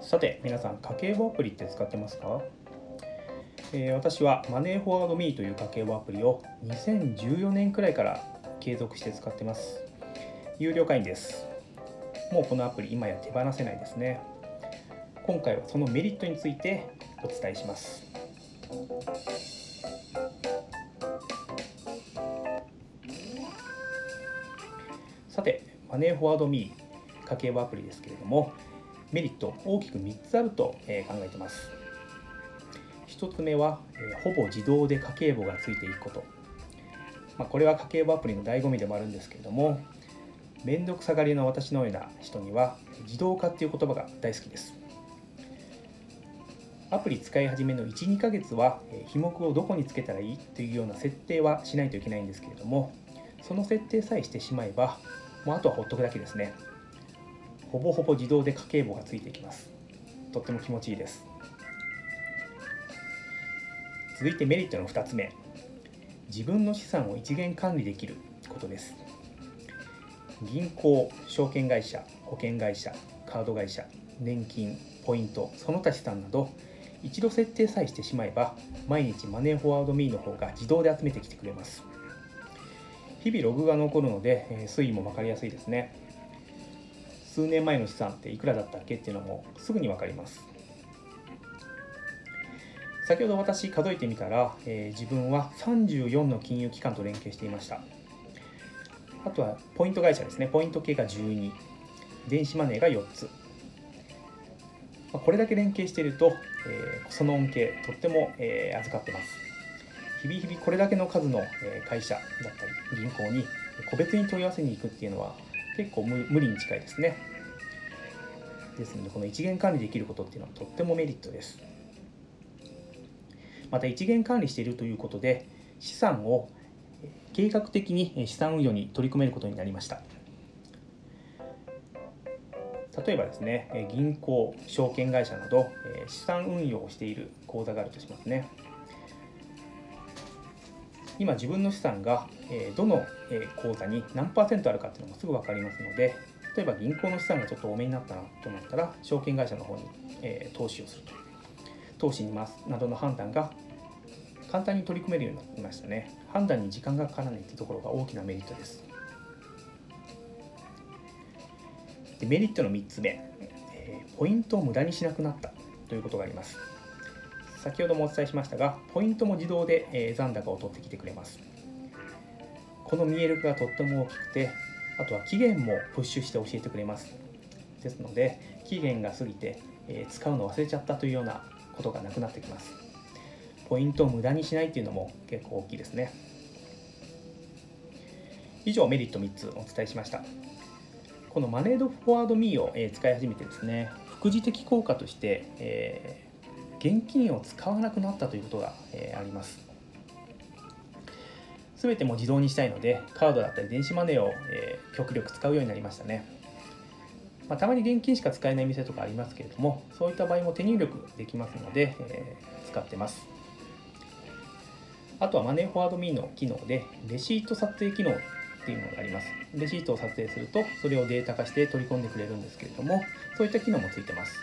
さて皆さん家計簿アプリって使ってますか、えー、私はマネーフォワードミーという家計簿アプリを2014年くらいから継続して使ってます。有料会員です。もうこのアプリ今や手放せないですね。今回はそのメリットについてお伝えします。さてマネーフォワードミー家計簿アプリですけれどもメリット大きく3つあると、考えてます。1つ目は、ほぼ自動で家計簿がついていくこと、まあ、これは家計簿アプリの醍醐味でもあるんですけれども面倒くさがりの私のような人には自動化っていう言葉が大好きです。アプリ使い始めの12ヶ月は費目をどこにつけたらいい？というような設定はしないといけないんですけれどもその設定さえしてしまえばもうあとはほっとくだけですね。ほぼほぼ自動で家計簿がついていきます。とっても気持ちいいです。続いてメリットの2つ目。自分の資産を一元管理できることです。銀行証券会社保険会社カード会社年金ポイントその他資産など一度設定さえしてしまえば毎日マネーフォワードミーの方が自動で集めてきてくれます。日々ログが残るのでえ推移も分かりやすいですね。数年前の資産っていくらだったっけっていうのもすぐに分かります。先ほど私数えてみたら、えー、自分は34の金融機関と連携していました。あとはポイント会社ですね。ポイント系が12電子マネーが4つ。これだけ連携していると、えー、その恩恵とっても、えー、預かってます。日々日々これだけの数の会社だったり銀行に個別に問い合わせに行くっていうのは結構無理に近いですね。ですのでこの一元管理できることっていうのはとってもメリットです。また一元管理しているということで資産を計画的に資産運用に取り組めることになりました。例えばですね銀行証券会社など資産運用をしている口座があるとしますね。今自分の資産がどの口座に何パーセントあるかっていうのもすぐ分かりますので例えば銀行の資産がちょっと多めになったなとなったら証券会社の方に投資をすると投資に回すなどの判断が簡単に取り組めるようになりましたね。判断に時間がかからないというところが大きなメリットです。でメリットの3つ目ポイントを無駄にしなくなったということがあります。先ほどもお伝えしましたが、ポイントも自動で、え残高を取ってきてくれます。この見える化がとっても大きくて、あとは期限もプッシュして教えてくれます。ですので、期限が過ぎて、え使うの忘れちゃったというようなことがなくなってきます。ポイントを無駄にしないっていうのも結構大きいですね。以上メリット3つお伝えしました。このマネードフォワードミーを使い始めてですね、副次的効果として、え現金を使わなくなったということが、えー、あります。すべても自動にしたいので、カードだったり電子マネーを、えー、極力使うようになりましたね。まあ、たまに現金しか使えない店とかありますけれども、そういった場合も手入力できますので、えー、使ってます。あとはマネーフォワードミーの機能で、レシート撮影機能っていうのがあります。レシートを撮影すると、それをデータ化して取り込んでくれるんですけれども、そういった機能もついてます。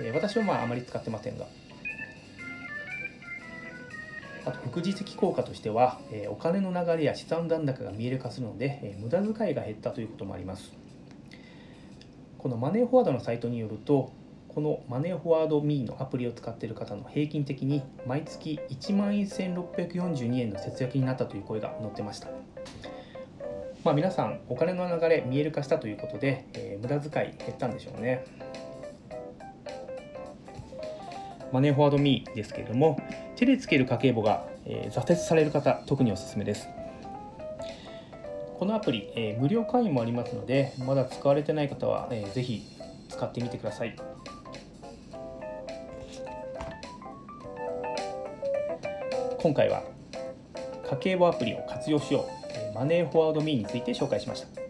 え私はまああまり使ってませんが。あと副次的効果としては、えお金の流れや資産残高が見える化するので、え無駄遣いが減ったということもあります。このマネーフォワードのサイトによるとこのマネーフォワードミーのアプリを使っている方の平均的に毎月1万1642円の節約になったという声が載ってました。まあ皆さんお金の流れ見える化したということで、えー、無駄遣い減ったんでしょうね。マネーフォワードミーですけれども、手でつける家計簿が、えー、挫折される方、特におすすめです。このアプリ、えー、無料会員もありますので、まだ使われてない方は、えー、ぜひ使ってみてください。今回は家計簿アプリを活用しよう、マネーフォワードミーについて紹介しました。